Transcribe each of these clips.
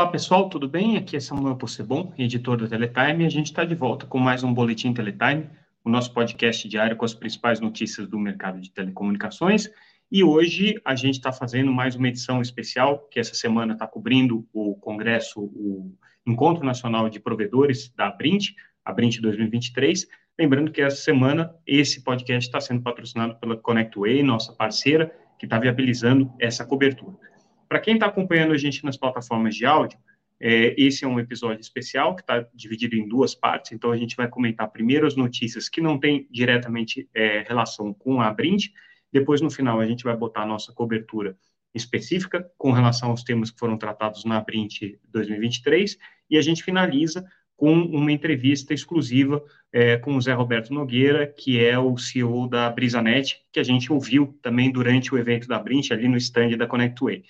Olá pessoal, tudo bem? Aqui é Samuel Possebon, editor da Teletime, e a gente está de volta com mais um Boletim Teletime, o nosso podcast diário com as principais notícias do mercado de telecomunicações. E hoje a gente está fazendo mais uma edição especial, que essa semana está cobrindo o congresso, o Encontro Nacional de Provedores da Abrint, Abrint 2023. Lembrando que essa semana esse podcast está sendo patrocinado pela ConnectWay, nossa parceira, que está viabilizando essa cobertura. Para quem está acompanhando a gente nas plataformas de áudio, é, esse é um episódio especial que está dividido em duas partes, então a gente vai comentar primeiro as notícias que não têm diretamente é, relação com a Brint, depois no final a gente vai botar a nossa cobertura específica com relação aos temas que foram tratados na Brint 2023, e a gente finaliza com uma entrevista exclusiva é, com o Zé Roberto Nogueira, que é o CEO da Brisanet, que a gente ouviu também durante o evento da Brint, ali no stand da ConnectWay.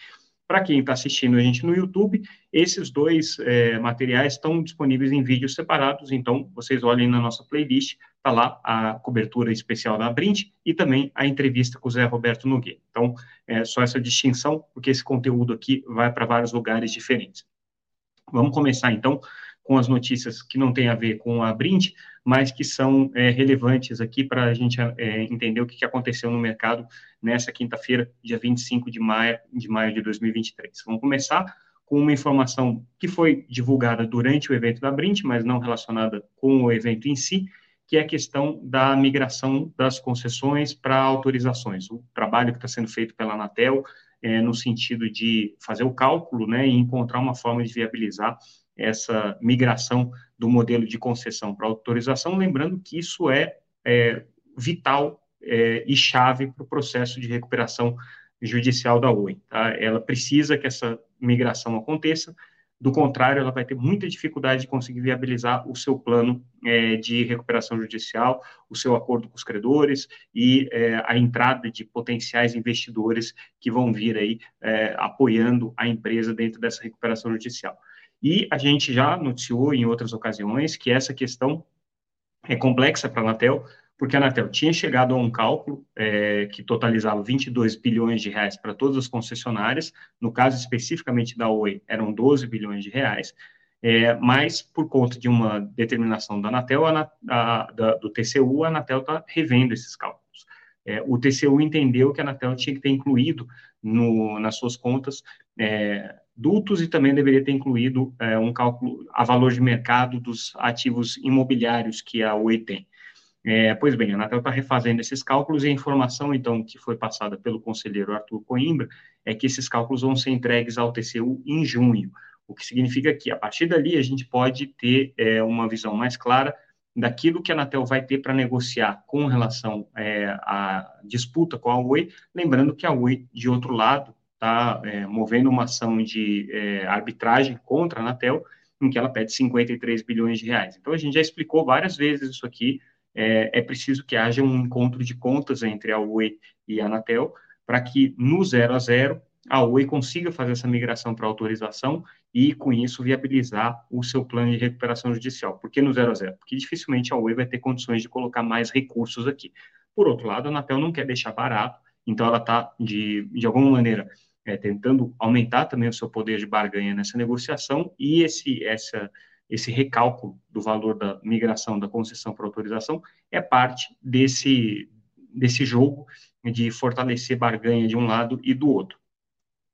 Para quem está assistindo a gente no YouTube, esses dois é, materiais estão disponíveis em vídeos separados, então vocês olhem na nossa playlist, está lá a cobertura especial da Brint e também a entrevista com o Zé Roberto Nogueira. Então, é só essa distinção, porque esse conteúdo aqui vai para vários lugares diferentes. Vamos começar então com as notícias que não têm a ver com a Brint, mas que são é, relevantes aqui para a gente é, entender o que, aconteceu no mercado nessa quinta-feira, dia 25 de maio, de maio de 2023. Vamos começar com uma informação que foi divulgada durante o evento da Brint, mas não relacionada com o evento em si, que é a questão da migração das concessões para autorizações. O trabalho que está sendo feito pela Anatel é, no sentido de fazer o cálculo né, e encontrar uma forma de viabilizar essa migração do modelo de concessão para autorização, lembrando que isso é, é vital é, e chave para o processo de recuperação judicial da Oi. Tá? Ela precisa que essa migração aconteça, do contrário, ela vai ter muita dificuldade de conseguir viabilizar o seu plano é, de recuperação judicial, o seu acordo com os credores e é, a entrada de potenciais investidores que vão vir aí é, apoiando a empresa dentro dessa recuperação judicial. E a gente já noticiou em outras ocasiões que essa questão é complexa para a Anatel, porque a Anatel tinha chegado a um cálculo é, que totalizava 22 bilhões de reais para todas as concessionárias, no caso especificamente da Oi, eram 12 bilhões de reais, é, mas por conta de uma determinação da Anatel, a, a, da, do TCU, a Anatel está revendo esses cálculos. É, o TCU entendeu que a Anatel tinha que ter incluído no, nas suas contas é, dutos e também deveria ter incluído é, um cálculo a valor de mercado dos ativos imobiliários que a Oi tem. É, pois bem, a Anatel está refazendo esses cálculos e a informação, então, que foi passada pelo conselheiro Arthur Coimbra é que esses cálculos vão ser entregues ao TCU em junho, o que significa que, a partir dali, a gente pode ter é, uma visão mais clara daquilo que a Anatel vai ter para negociar com relação é, à disputa com a Oi, lembrando que a Oi, de outro lado, está é, movendo uma ação de é, arbitragem contra a Anatel, em que ela pede 53 bilhões de reais. Então, a gente já explicou várias vezes isso aqui, é, é preciso que haja um encontro de contas entre a Oi e a Anatel, para que no zero a zero a Oi consiga fazer essa migração para autorização e, com isso, viabilizar o seu plano de recuperação judicial. Por que no zero a zero? Porque dificilmente a Oi vai ter condições de colocar mais recursos aqui. Por outro lado, a Anatel não quer deixar barato, então ela está, de, de alguma maneira, é, tentando aumentar também o seu poder de barganha nessa negociação e esse, essa, esse recálculo do valor da migração da concessão para autorização é parte desse, desse jogo de fortalecer barganha de um lado e do outro.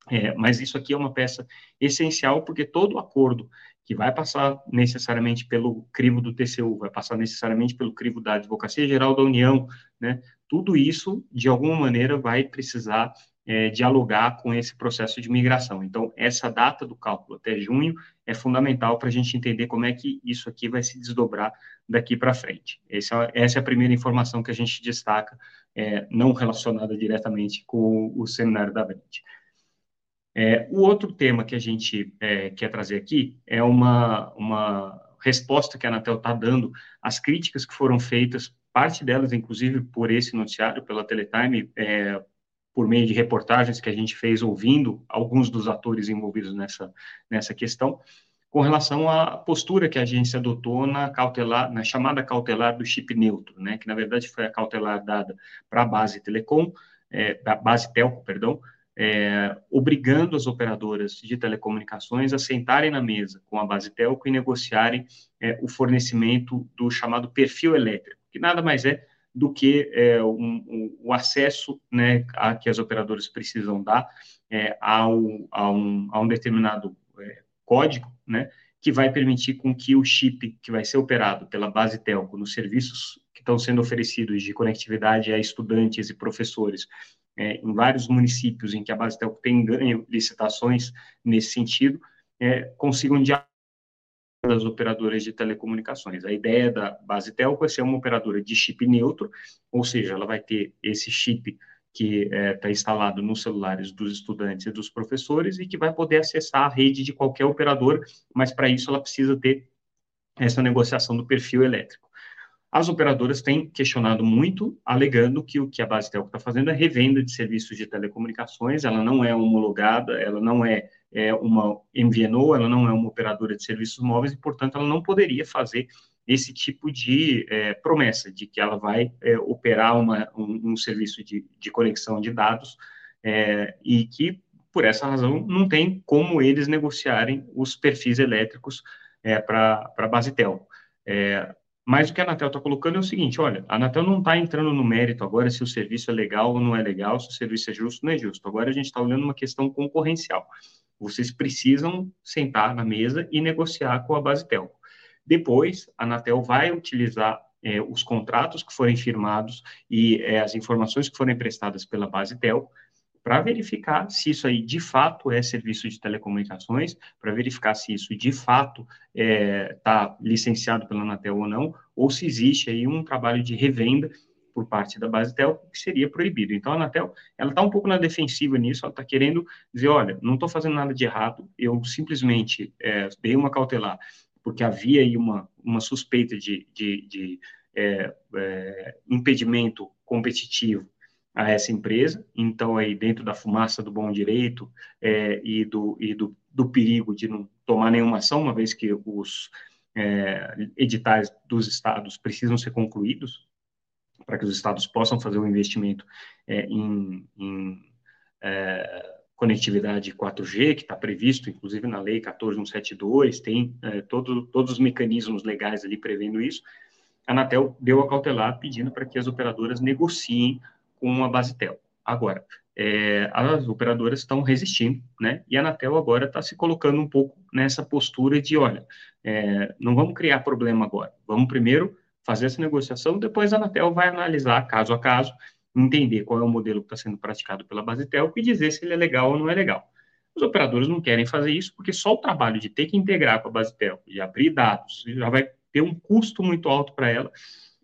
É, mas isso aqui é uma peça essencial porque todo acordo que vai passar necessariamente pelo crivo do TCU, vai passar necessariamente pelo crivo da Advocacia Geral da União, né? Tudo isso, de alguma maneira, vai precisar é, dialogar com esse processo de migração. Então, essa data do cálculo até junho é fundamental para a gente entender como é que isso aqui vai se desdobrar daqui para frente. Essa, essa, é a primeira informação que a gente destaca, é, não relacionada diretamente com o, seminário da Brent. É, o outro tema que a gente é, quer trazer aqui é uma, uma resposta que a Anatel está dando às críticas que foram feitas, parte delas, inclusive, por esse noticiário, pela Teletime, é, por meio de reportagens que a gente fez ouvindo alguns dos atores envolvidos nessa, nessa questão, com relação à postura que a agência adotou na cautelar, na chamada cautelar do chip neutro, né, que na verdade foi a cautelar dada para a base telecom, é, base telco, perdão, é, obrigando as operadoras de telecomunicações a sentarem na mesa com a base telco e negociarem é, o fornecimento do chamado perfil elétrico, que nada mais é do que é, um, um, o acesso né, a que as operadoras precisam dar é, ao, a, um, a um determinado é, código, né, que vai permitir com que o chip que vai ser operado pela base telco nos serviços que estão sendo oferecidos de conectividade a estudantes e professores é, em vários municípios em que a base telco tem ganho licitações nesse sentido, é, consigam dialogar das operadoras de telecomunicações. A ideia da base telco é ser uma operadora de chip neutro, ou seja, ela vai ter esse chip que está é, tá instalado nos celulares dos estudantes e dos professores e que vai poder acessar a rede de qualquer operador, mas para isso ela precisa ter essa negociação do perfil elétrico. As operadoras têm questionado muito, alegando que o que a base Telco está fazendo é revenda de serviços de telecomunicações, ela não é homologada, ela não é, é uma MVNO, ela não é uma operadora de serviços móveis e, portanto, ela não poderia fazer esse tipo de é, promessa de que ela vai é, operar uma, um, um, serviço de, de conexão de dados é, e que, por essa razão, não tem como eles negociarem os perfis elétricos é, para a base telco. É, mas o que a Anatel está colocando é o seguinte: olha, a Anatel não está entrando no mérito agora se o serviço é legal ou não é legal, se o serviço é justo ou não é justo. Agora a gente está olhando uma questão concorrencial. Vocês precisam sentar na mesa e negociar com a base telco. Depois, a Anatel vai utilizar é, os contratos que forem firmados e é, as informações que forem prestadas pela base telco para verificar se isso aí de fato é serviço de telecomunicações, para verificar se isso de fato está é, tá licenciado pela Anatel ou não, ou se existe aí um trabalho de revenda por parte da base telco que seria proibido. Então, a Anatel, ela está um pouco na defensiva nisso, ela está querendo dizer, olha, não estou fazendo nada de errado, eu simplesmente é, dei uma cautelar, porque havia aí uma, uma suspeita de, de, de é, é, impedimento competitivo a essa empresa. Então, aí dentro da fumaça do bom direito é, e, do, e do, do, perigo de não tomar nenhuma ação, uma vez que os é, editais dos estados precisam ser concluídos para que os estados possam fazer o investimento é, em, em é, conectividade 4G, que está previsto, inclusive, na Lei 14172, tem é, todo, todos os mecanismos legais ali prevendo isso. A Anatel deu a cautelar pedindo para que as operadoras negociem com a Basitel. Agora, é, as operadoras estão resistindo, né? E a Anatel agora está se colocando um pouco nessa postura de, olha, é, não vamos criar problema agora, vamos primeiro fazer essa negociação, depois a Anatel vai analisar caso a caso, entender qual é o modelo que está sendo praticado pela Basitel e dizer se ele é legal ou não é legal. Os operadores não querem fazer isso porque só o trabalho de ter que integrar com a Basitel, de abrir dados, já vai ter um custo muito alto para ela,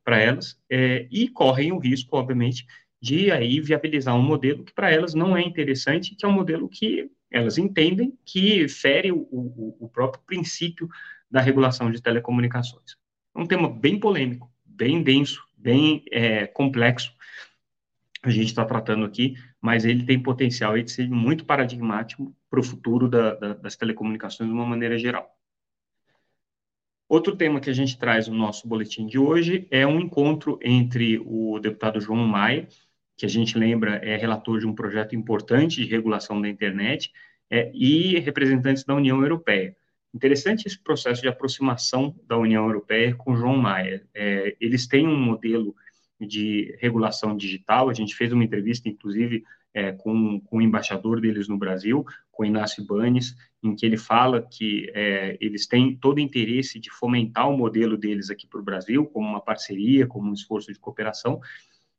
para elas, é, e correm o risco, obviamente, de aí viabilizar um modelo que para elas não é interessante, que é um modelo que elas entendem que fere o, o, o próprio princípio da regulação de telecomunicações. É um tema bem polêmico, bem denso, bem é, complexo, a gente está tratando aqui, mas ele tem potencial de ser muito paradigmático para o futuro da, da, das telecomunicações de uma maneira geral. Outro tema que a gente traz no nosso boletim de hoje é um encontro entre o deputado João Maia que a gente lembra é relator de um projeto importante de regulação da internet, é, e representantes da União Europeia. Interessante esse processo de aproximação da União Europeia com João Maia. É, eles têm um modelo de regulação digital, a gente fez uma entrevista, inclusive, é, com, com, o embaixador deles no Brasil, com Inácio Banes, em que ele fala que é, eles têm todo interesse de fomentar o modelo deles aqui para o Brasil, como uma parceria, como um esforço de cooperação,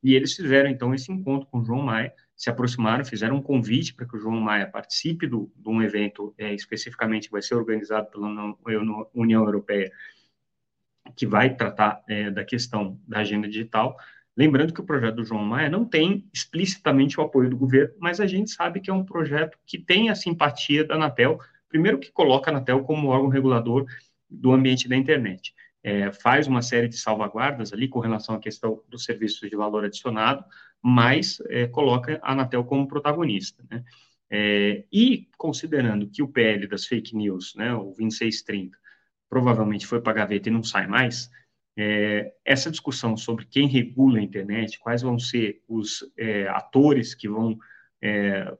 e eles fizeram, então, esse encontro com o João Maia, se aproximaram, fizeram um convite para que o João Maia participe do, de um evento é, especificamente que vai ser organizado pela União Europeia, que vai tratar é, da questão da agenda digital. Lembrando que o projeto do João Maia não tem explicitamente o apoio do governo, mas a gente sabe que é um projeto que tem a simpatia da Anatel, primeiro que coloca a Anatel como órgão regulador do ambiente da internet é, faz uma série de salvaguardas ali com relação à questão dos serviços de valor adicionado, mas é, coloca a Anatel como protagonista, né? É, e considerando que o PL das fake news, né, o 2630, provavelmente foi para a gaveta e não sai mais, é, essa discussão sobre quem regula a internet, quais vão ser os é, atores que vão é,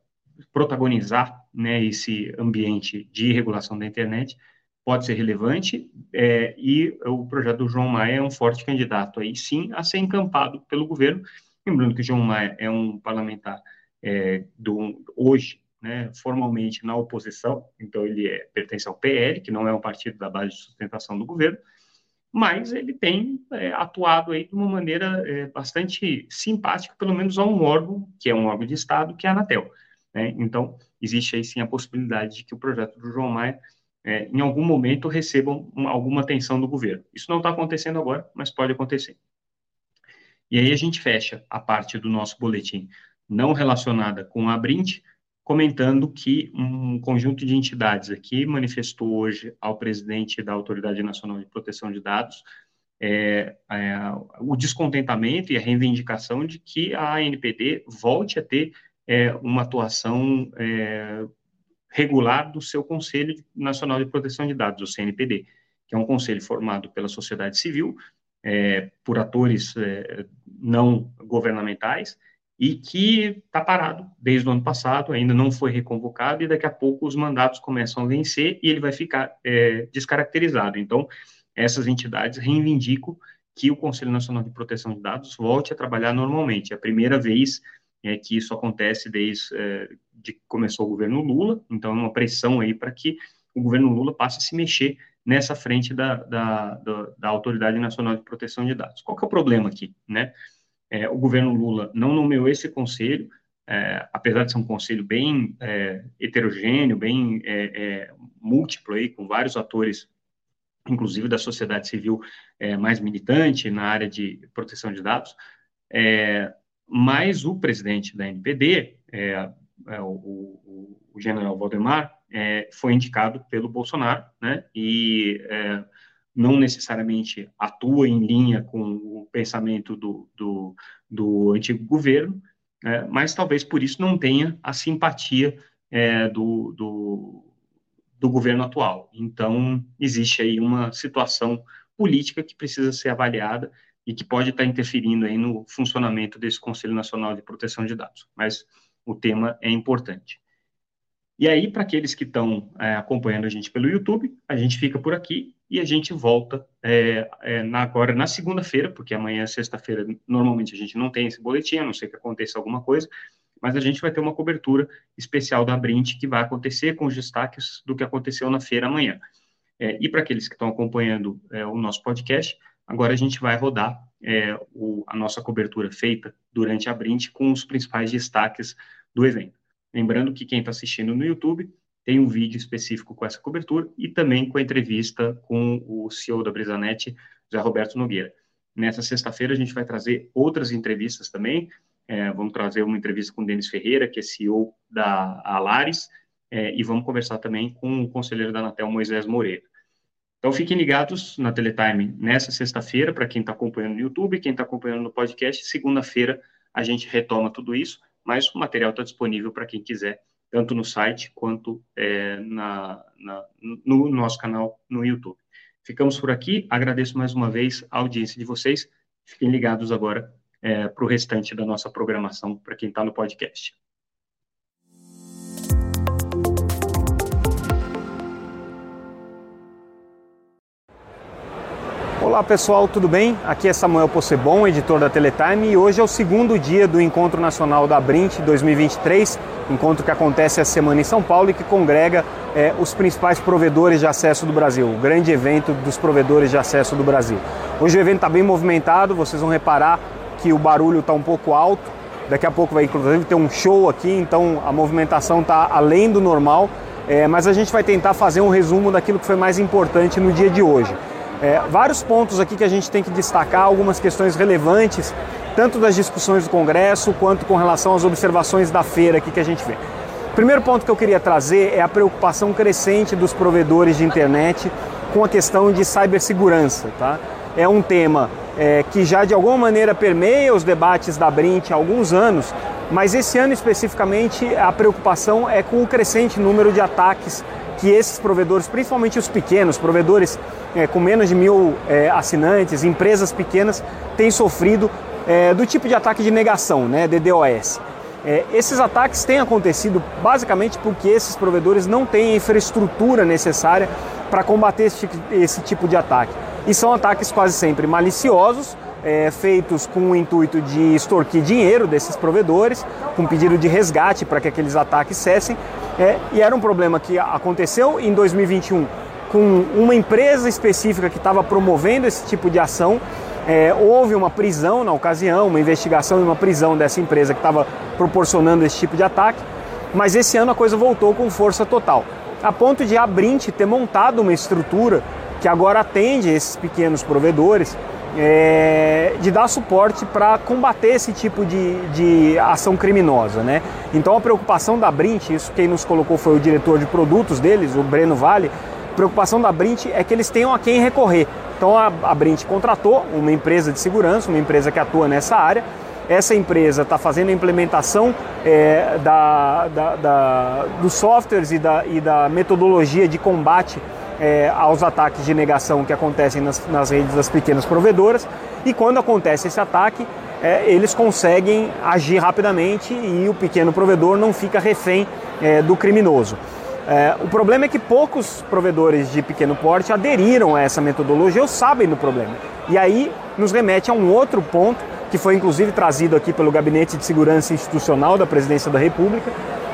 protagonizar né, esse ambiente de regulação da internet pode ser relevante é, e o projeto do João Maia é um forte candidato aí sim a ser encampado pelo governo. Lembrando que o João Maia é um parlamentar é, do, hoje, né, formalmente na oposição, então ele é, pertence ao PL, que não é um partido da base de sustentação do governo, mas ele tem é, atuado aí de uma maneira é, bastante simpática, pelo menos a um órgão, que é um órgão de Estado, que é a Anatel. Né? Então, existe aí sim a possibilidade de que o projeto do João Maia, é, em algum momento, receba uma, alguma atenção do governo. Isso não está acontecendo agora, mas pode acontecer. E aí a gente fecha a parte do nosso boletim não relacionada com a Brint, comentando que um conjunto de entidades aqui manifestou hoje ao presidente da Autoridade Nacional de Proteção de Dados é, é, o descontentamento e a reivindicação de que a ANPD volte a ter é, uma atuação é, regular do seu Conselho Nacional de Proteção de Dados, o CNPD, que é um conselho formado pela sociedade civil, é, por atores é, não governamentais, e que está parado desde o ano passado, ainda não foi reconvocado, e daqui a pouco os mandatos começam a vencer e ele vai ficar é, descaracterizado. Então, essas entidades reivindicam que o Conselho Nacional de Proteção de Dados volte a trabalhar normalmente. É a primeira vez é, que isso acontece desde é, de que começou o governo Lula, então é uma pressão aí para que o governo Lula passe a se mexer nessa frente da, da, da, da Autoridade Nacional de Proteção de Dados. Qual que é o problema aqui, né? é, o governo Lula não nomeou esse conselho, é, apesar de ser um conselho bem é, heterogêneo, bem é, é, múltiplo, aí, com vários atores, inclusive da sociedade civil é, mais militante na área de proteção de dados, mas o presidente da NPD, o, o, o, general Valdemar, foi indicado pelo Bolsonaro, né, e não necessariamente atua em linha com o pensamento do, do, do antigo governo, é, mas talvez por isso não tenha a simpatia é, do, do, do, governo atual. Então, existe aí uma situação política que precisa ser avaliada e que pode estar interferindo aí no funcionamento desse Conselho Nacional de Proteção de Dados. Mas o tema é importante. E aí, para aqueles que estão é, acompanhando a gente pelo YouTube, a gente fica por aqui e a gente volta é, é, na, agora na segunda-feira, porque amanhã, sexta-feira, normalmente a gente não tem esse boletim, a não ser que aconteça alguma coisa, mas a gente vai ter uma cobertura especial da Brint que vai acontecer com os destaques do que aconteceu na feira amanhã. É, e para aqueles que estão acompanhando é, o nosso podcast, agora a gente vai rodar é, o, a nossa cobertura feita durante a Brint com os principais destaques do evento. Lembrando que quem está assistindo no YouTube tem um vídeo específico com essa cobertura e também com a entrevista com o CEO da Brisanet, José Roberto Nogueira. Nessa sexta-feira a gente vai trazer outras entrevistas também. É, vamos trazer uma entrevista com o Denis Ferreira, que é CEO da Alares, é, e vamos conversar também com o conselheiro da Anatel, Moisés Moreira. Então fiquem ligados na Teletime nessa sexta-feira, para quem está acompanhando no YouTube, quem está acompanhando no podcast. Segunda-feira a gente retoma tudo isso mas o material está disponível para quem quiser, tanto no site quanto é, na, na, no nosso canal no YouTube. Ficamos por aqui, agradeço mais uma vez a audiência de vocês, fiquem ligados agora é, para o restante da nossa programação, para quem está no podcast. Olá pessoal, tudo bem? Aqui é Samuel Possebon, editor da Teletime, e hoje é o segundo dia do Encontro Nacional da Brint 2023, encontro que acontece essa semana em São Paulo e que congrega é, os principais provedores de acesso do Brasil, o grande evento dos provedores de acesso do Brasil. Hoje o evento está bem movimentado, vocês vão reparar que o barulho está um pouco alto, daqui a pouco vai inclusive ter um show aqui, então a movimentação está além do normal, é, mas a gente vai tentar fazer um resumo daquilo que foi mais importante no dia de hoje. É, vários pontos aqui que a gente tem que destacar, algumas questões relevantes, tanto das discussões do Congresso quanto com relação às observações da feira aqui que a gente vê. O primeiro ponto que eu queria trazer é a preocupação crescente dos provedores de internet com a questão de cibersegurança. Tá? É um tema é, que já de alguma maneira permeia os debates da Brint há alguns anos, mas esse ano especificamente a preocupação é com o crescente número de ataques que esses provedores, principalmente os pequenos, provedores é, com menos de mil é, assinantes, empresas pequenas, têm sofrido é, do tipo de ataque de negação, né, DDoS. É, esses ataques têm acontecido basicamente porque esses provedores não têm a infraestrutura necessária para combater esse, esse, tipo de ataque. E são ataques quase sempre maliciosos, é, feitos com o intuito de extorquir dinheiro desses provedores, com pedido de resgate para que aqueles ataques cessem. É, e era um problema que aconteceu em 2021 com uma empresa específica que estava promovendo esse tipo de ação. É, houve uma prisão na ocasião, uma investigação e uma prisão dessa empresa que estava proporcionando esse tipo de ataque, mas esse ano a coisa voltou com força total, a ponto de a Brint ter montado uma estrutura que agora atende esses pequenos provedores é, de dar suporte para combater esse tipo de, de ação criminosa. Né? Então a preocupação da Brint, isso quem nos colocou foi o diretor de produtos deles, o Breno Vale, a preocupação da Brint é que eles tenham a quem recorrer. Então a, a Brint contratou uma empresa de segurança, uma empresa que atua nessa área. Essa empresa está fazendo a implementação é, da, da, da, dos softwares e da, e da metodologia de combate é, aos ataques de negação que acontecem nas, nas, redes das pequenas provedoras. E quando acontece esse ataque, é, eles conseguem agir rapidamente e o pequeno provedor não fica refém é, do criminoso. É, o problema é que poucos provedores de pequeno porte aderiram a essa metodologia ou sabem do problema. E aí nos remete a um outro ponto, que foi inclusive trazido aqui pelo Gabinete de Segurança Institucional da Presidência da República,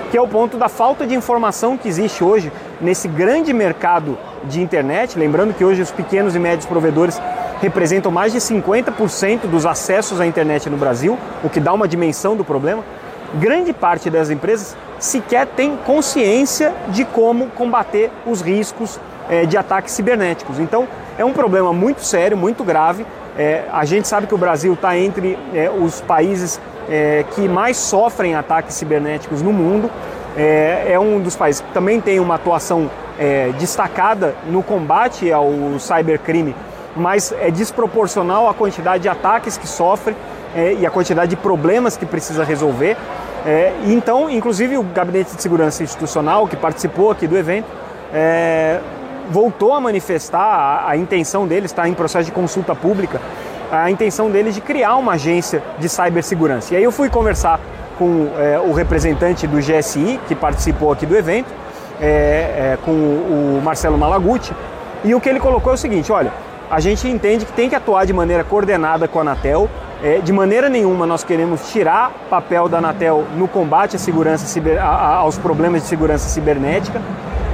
que é o ponto da falta de informação que existe hoje nesse grande mercado de internet. Lembrando que hoje os pequenos e médios provedores representam mais de 50% dos acessos à internet no Brasil, o que dá uma dimensão do problema. Grande parte das empresas sequer tem consciência de como combater os riscos é, de ataques cibernéticos. Então, é um problema muito sério, muito grave. É, a gente sabe que o Brasil está entre é, os países é, que mais sofrem ataques cibernéticos no mundo. É, é, um dos países que também tem uma atuação é, destacada no combate ao cybercrime, mas é desproporcional à quantidade de ataques que sofre e a quantidade de problemas que precisa resolver. É, então, inclusive, o Gabinete de Segurança Institucional, que participou aqui do evento, é, voltou a manifestar a, a intenção deles, está em processo de consulta pública, a intenção deles de criar uma agência de cibersegurança. E aí eu fui conversar com é, o representante do GSI, que participou aqui do evento, é, com o Marcelo Malaguti, e o que ele colocou é o seguinte: olha, a gente entende que tem que atuar de maneira coordenada com a Anatel, de maneira nenhuma nós queremos tirar papel da Anatel no combate à segurança ciber, aos problemas de segurança cibernética,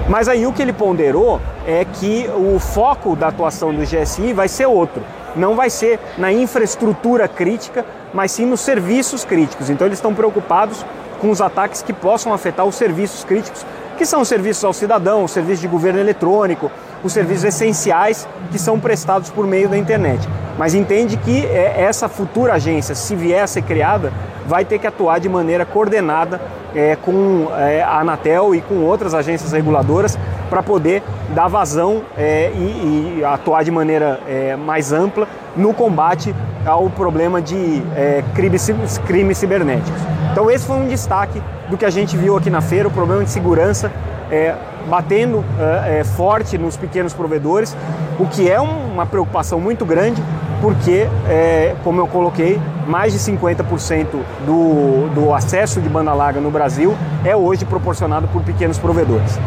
mas aí o que ele ponderou é que o foco da atuação do GSI vai ser outro. Não vai ser na infraestrutura crítica, mas sim nos serviços críticos. Então eles estão preocupados com os ataques que possam afetar os serviços críticos, que são os serviços ao cidadão, os serviços de governo eletrônico, os serviços essenciais que são prestados por meio da internet. Mas entende que é, essa futura agência, se vier a ser criada, vai ter que atuar de maneira coordenada é, com é, a Anatel e com outras agências reguladoras para poder dar vazão é, e, e, atuar de maneira é, mais ampla no combate ao problema de é, crimes, crimes cibernéticos. Então esse foi um destaque do que a gente viu aqui na feira, o problema de segurança é, batendo é, é, forte nos pequenos provedores, o que é uma preocupação muito grande, porque, é, como eu coloquei, mais de 50% do, do acesso de banda larga no Brasil é hoje proporcionado por pequenos provedores.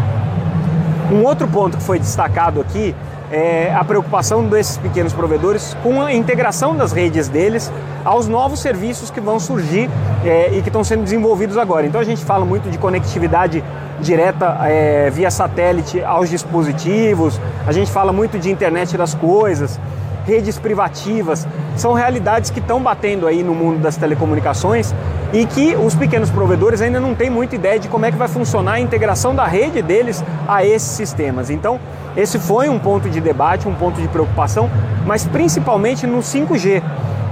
Um outro ponto que foi destacado aqui é a preocupação desses pequenos provedores com a integração das redes deles aos novos serviços que vão surgir é, e que estão sendo desenvolvidos agora. Então a gente fala muito de conectividade direta é, via satélite aos dispositivos, a gente fala muito de internet das coisas, redes privativas, são realidades que estão batendo aí no mundo das telecomunicações e que os pequenos provedores ainda não têm muita ideia de como é que vai funcionar a integração da rede deles a esses sistemas. Então, esse foi um ponto de debate, um ponto de preocupação, mas principalmente no 5G,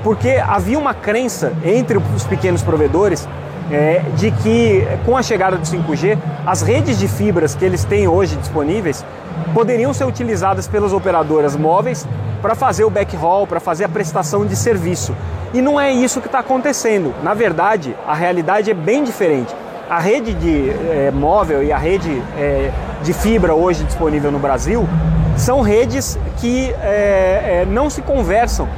porque havia uma crença entre os pequenos provedores é, de que com a chegada do 5G, as redes de fibras que eles têm hoje disponíveis poderiam ser utilizadas pelas operadoras móveis para fazer o backhaul, para fazer a prestação de serviço. E não é isso que está acontecendo. Na verdade, a realidade é bem diferente. A rede de é, móvel e a rede é, de fibra hoje disponível no Brasil são redes que é, não se conversam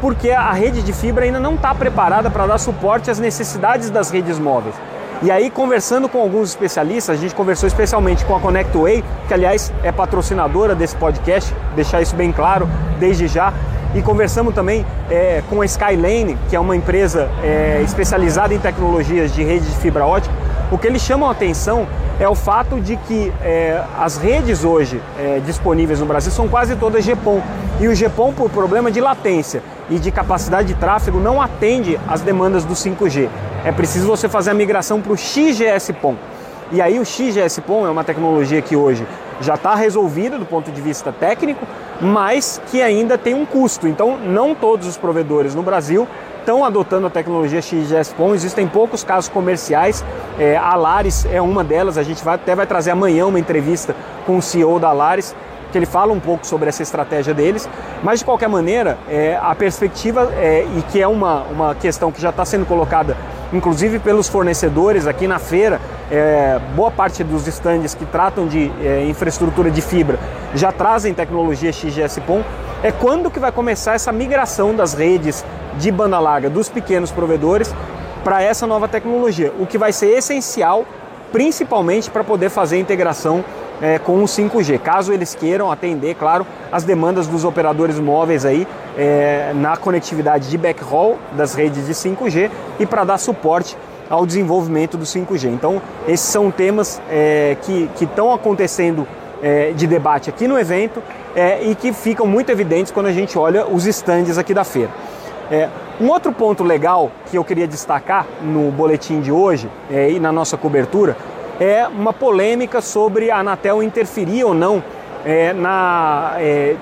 porque a rede de fibra ainda não está preparada para dar suporte às necessidades das redes móveis. E aí, conversando com alguns especialistas, a gente conversou especialmente com a ConnectWay, que aliás é patrocinadora desse podcast, deixar isso bem claro desde já. E conversamos também é, com a Skylane, que é uma empresa é, especializada em tecnologias de rede de fibra ótica. O que eles chamam a atenção é o fato de que é, as redes hoje é, disponíveis no Brasil são quase todas GPON. E o GPON, por problema de latência e de capacidade de tráfego, não atende às demandas do 5G é preciso você fazer a migração para o XGS-PON. E aí o XGS-PON é uma tecnologia que hoje já está resolvida do ponto de vista técnico, mas que ainda tem um custo. Então, não todos os provedores no Brasil estão adotando a tecnologia XGS-PON. Existem poucos casos comerciais. É, a Lares é uma delas. A gente vai, até vai trazer amanhã uma entrevista com o CEO da Lares, que ele fala um pouco sobre essa estratégia deles. Mas, de qualquer maneira, é, a perspectiva, é, e que é uma, uma questão que já está sendo colocada inclusive pelos fornecedores aqui na feira, é, boa parte dos estandes que tratam de é, infraestrutura de fibra já trazem tecnologia XGS-PON. É quando que vai começar essa migração das redes de banda larga dos pequenos provedores para essa nova tecnologia, o que vai ser essencial principalmente para poder fazer a integração é, com o 5G, caso eles queiram atender, claro, as demandas dos operadores móveis aí é, na conectividade de backhaul das redes de 5G e para dar suporte ao desenvolvimento do 5G. Então, esses são temas é, que estão acontecendo é, de debate aqui no evento é, e que ficam muito evidentes quando a gente olha os estandes aqui da feira. É, um outro ponto legal que eu queria destacar no boletim de hoje e na nossa cobertura é uma polêmica sobre a Anatel interferir ou não é, na, é,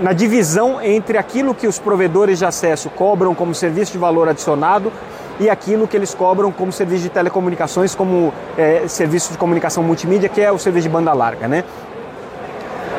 na divisão entre aquilo que os provedores de acesso cobram como serviço de valor adicionado e aquilo que eles cobram como serviço de telecomunicações, como é, serviço de comunicação multimídia, que é o serviço de banda larga. Né?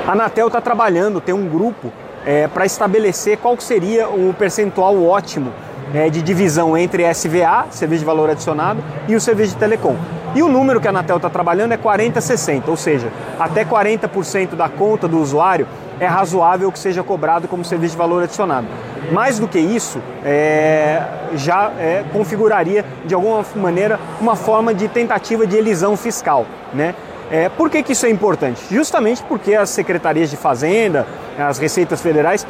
A Anatel está trabalhando, tem um grupo é, para estabelecer qual seria o percentual ótimo é, de divisão entre SVA, serviço de valor adicionado, e o serviço de telecom. E o número que a Anatel está trabalhando é 40-60, ou seja, até 40% da conta do usuário é razoável que seja cobrado como serviço de valor adicionado. Mais do que isso, é, já é, configuraria de alguma maneira uma forma de tentativa de elisão fiscal. Né? É, por que, que isso é importante? Justamente porque as secretarias de Fazenda, as receitas federais,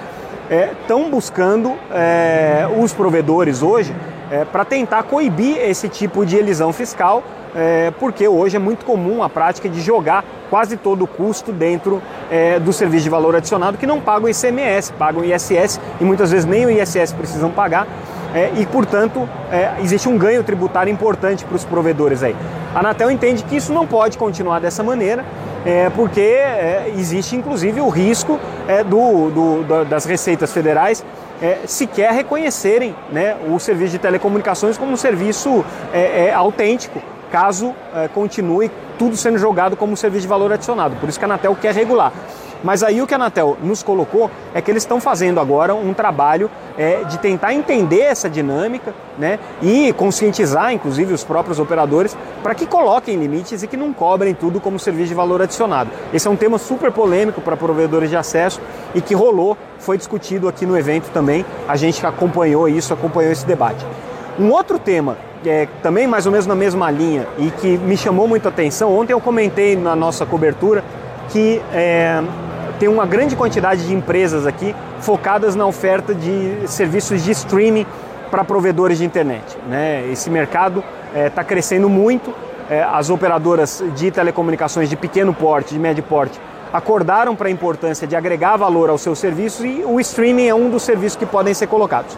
estão é, buscando é, os provedores hoje é, para tentar coibir esse tipo de elisão fiscal é, porque hoje é muito comum a prática de jogar quase todo o custo dentro é, do serviço de valor adicionado que não pagam ICMS, pagam ISS e muitas vezes nem o ISS precisam pagar. É, e, portanto, é, existe um ganho tributário importante para os provedores aí. A Anatel entende que isso não pode continuar dessa maneira, é, porque é, existe inclusive o risco é, do, do, do, das receitas federais é, sequer reconhecerem né, o serviço de telecomunicações como um serviço autêntico caso é, continue tudo sendo jogado como serviço de valor adicionado. Por isso que a Anatel quer regular. Mas aí o que a Anatel nos colocou é que eles estão fazendo agora um trabalho é, de tentar entender essa dinâmica né, e conscientizar, inclusive, os próprios operadores para que coloquem limites e que não cobrem tudo como serviço de valor adicionado. Esse é um tema super polêmico para provedores de acesso e que rolou, foi discutido aqui no evento também. A gente acompanhou isso, acompanhou esse debate. Um outro tema é, também mais ou menos na mesma linha e que me chamou muito a atenção, ontem eu comentei na nossa cobertura que é, tem uma grande quantidade de empresas aqui focadas na oferta de serviços de streaming para provedores de internet. Né? Esse mercado está é, tá crescendo muito, é, as operadoras de telecomunicações de pequeno porte, de médio porte, acordaram para a importância de agregar valor aos seus serviços e o streaming é um dos serviços que podem ser colocados.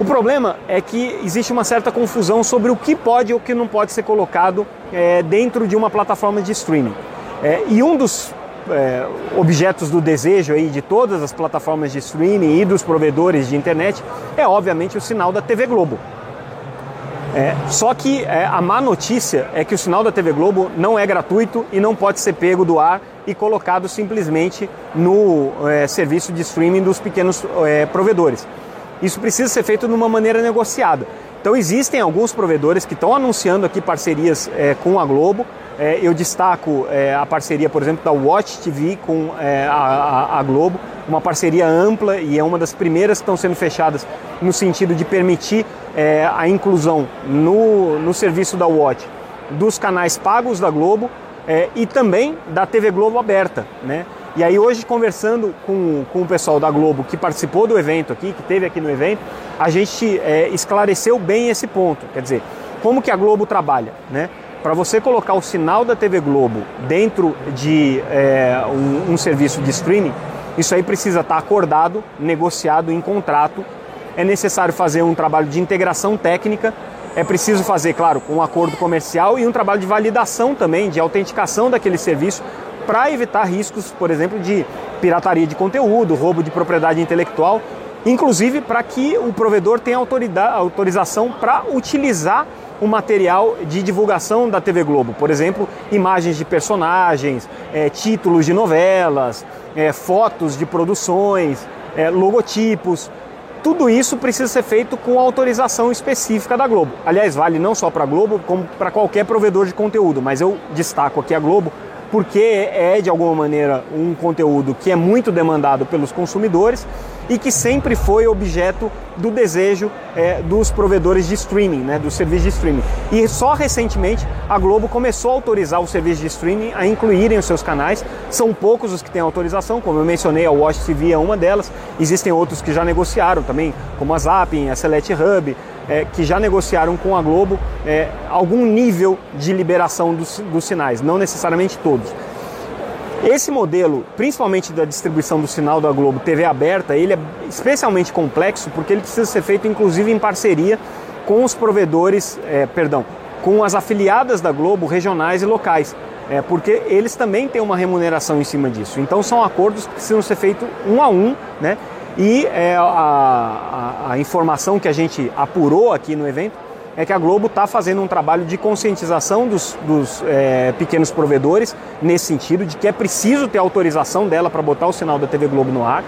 O problema é que existe uma certa confusão sobre o que pode ou o que não pode ser colocado é, dentro de uma plataforma de streaming. É, e um dos é, objetos do desejo aí de todas as plataformas de streaming e dos provedores de internet é obviamente o sinal da TV Globo. É, só que é, a má notícia é que o sinal da TV Globo não é gratuito e não pode ser pego do ar e colocado simplesmente no é, serviço de streaming dos pequenos é, provedores. Isso precisa ser feito de uma maneira negociada. Então existem alguns provedores que estão anunciando aqui parcerias é, com a Globo. É, eu destaco é, a parceria, por exemplo, da Watch TV com a, a, Globo, uma parceria ampla e é uma das primeiras que estão sendo fechadas no sentido de permitir a inclusão no, no serviço da Watch dos canais pagos da Globo e também da TV Globo aberta, né? E aí hoje conversando com, com o pessoal da Globo que participou do evento aqui, que teve aqui no evento, a gente é, esclareceu bem esse ponto. Quer dizer, como que a Globo trabalha, né? Para você colocar o sinal da TV Globo dentro de é, um, um serviço de streaming, isso aí precisa estar acordado, negociado em contrato. É necessário fazer um trabalho de integração técnica é preciso fazer, claro, um acordo comercial e um trabalho de validação também, de autenticação daquele serviço, para evitar riscos, por exemplo, de pirataria de conteúdo, roubo de propriedade intelectual, inclusive para que o provedor tenha autorização para utilizar o material de divulgação da TV Globo, por exemplo, imagens de personagens, é, títulos de novelas, é, fotos de produções, é, logotipos. Tudo isso precisa ser feito com autorização específica da Globo. Aliás, vale não só para a Globo, como para qualquer provedor de conteúdo, mas eu destaco aqui a Globo porque é de alguma maneira um conteúdo que é muito demandado pelos consumidores e que sempre foi objeto do desejo é, dos provedores de streaming, né, do serviço de streaming. E só recentemente a Globo começou a autorizar o serviço de streaming a incluírem os seus canais. São poucos os que têm autorização, como eu mencionei, a Watch TV é uma delas. Existem outros que já negociaram também, como a Zapping, a Select Hub, é, que já negociaram com a Globo é, algum nível de liberação dos, dos sinais, não necessariamente todos. Esse modelo, principalmente da distribuição do sinal da Globo TV aberta, ele é especialmente complexo porque ele precisa ser feito inclusive em parceria com os provedores, é, perdão, com as afiliadas da Globo regionais e locais, é, porque eles também têm uma remuneração em cima disso. Então são acordos que precisam ser feitos um a um, né? E é, a, a, a, informação que a gente apurou aqui no evento é que a Globo está fazendo um trabalho de conscientização dos, dos é, pequenos provedores, nesse sentido, de que é preciso ter autorização dela para botar o sinal da TV Globo no ar.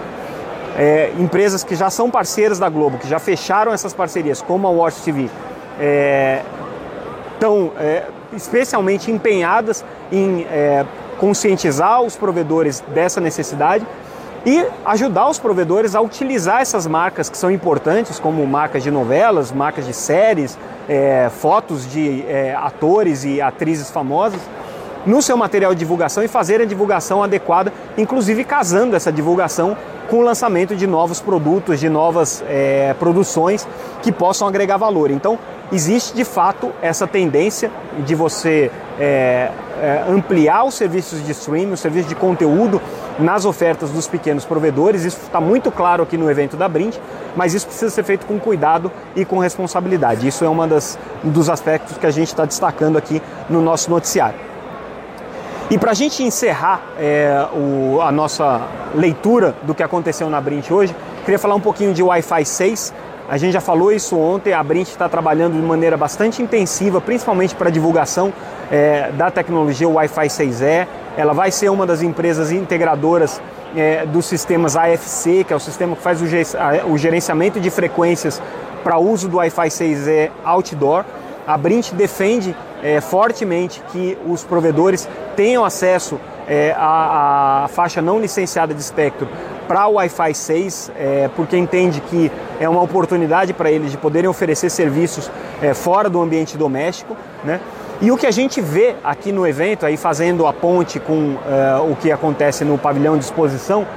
É, empresas que já são parceiras da Globo, que já fecharam essas parcerias, como a Watch TV, estão é, especialmente empenhadas em é, conscientizar os provedores dessa necessidade e ajudar os provedores a utilizar essas marcas que são importantes, como marcas de novelas, marcas de séries, é, fotos de é, atores e atrizes famosas, no seu material de divulgação e fazer a divulgação adequada, inclusive casando essa divulgação com o lançamento de novos produtos, de novas é, produções que possam agregar valor. Então, existe de fato essa tendência de você é, é, ampliar os serviços de streaming, os serviços de conteúdo nas ofertas dos pequenos provedores. Isso está muito claro aqui no evento da Brint, mas isso precisa ser feito com cuidado e com responsabilidade. Isso é uma das, um dos aspectos que a gente está destacando aqui no nosso noticiário. E para a gente encerrar é, o, a nossa leitura do que aconteceu na Brint hoje, queria falar um pouquinho de Wi-Fi 6. A gente já falou isso ontem, a Brint está trabalhando de maneira bastante intensiva, principalmente para divulgação é, da tecnologia Wi-Fi 6E. Ela vai ser uma das empresas integradoras é, dos sistemas AFC, que é o sistema que faz o, o gerenciamento de frequências para uso do Wi-Fi 6E outdoor. A Brint defende é, fortemente que os provedores tenham acesso é, à, à, faixa não licenciada de espectro para o Wi-Fi 6, é, porque entende que é uma oportunidade para eles de poderem oferecer serviços é, fora do ambiente doméstico. Né? E o que a gente vê aqui no evento, aí fazendo a ponte com é, o que acontece no pavilhão de exposição,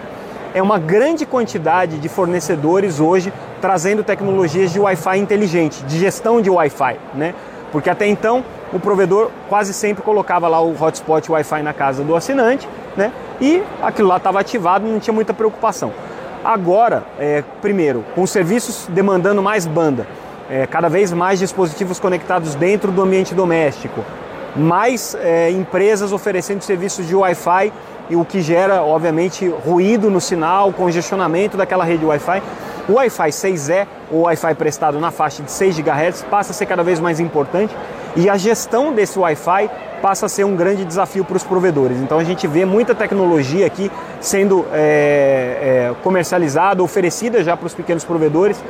é uma grande quantidade de fornecedores hoje trazendo tecnologias de Wi-Fi inteligente, de gestão de Wi-Fi, né? Porque até então o provedor quase sempre colocava lá o hotspot Wi-Fi na casa do assinante, né? E aquilo lá estava ativado, não tinha muita preocupação. Agora, é, primeiro, com os serviços demandando mais banda, é, cada vez mais dispositivos conectados dentro do ambiente doméstico, mais é, empresas oferecendo serviços de Wi-Fi, e o que gera, obviamente, ruído no sinal, congestionamento daquela rede Wi-Fi. O Wi-Fi 6E, o Wi-Fi prestado na faixa de 6 GHz, passa a ser cada vez mais importante E a gestão desse Wi-Fi passa a ser um grande desafio para os provedores. Então a gente vê muita tecnologia aqui sendo é, é, comercializada, oferecida já para os pequenos provedores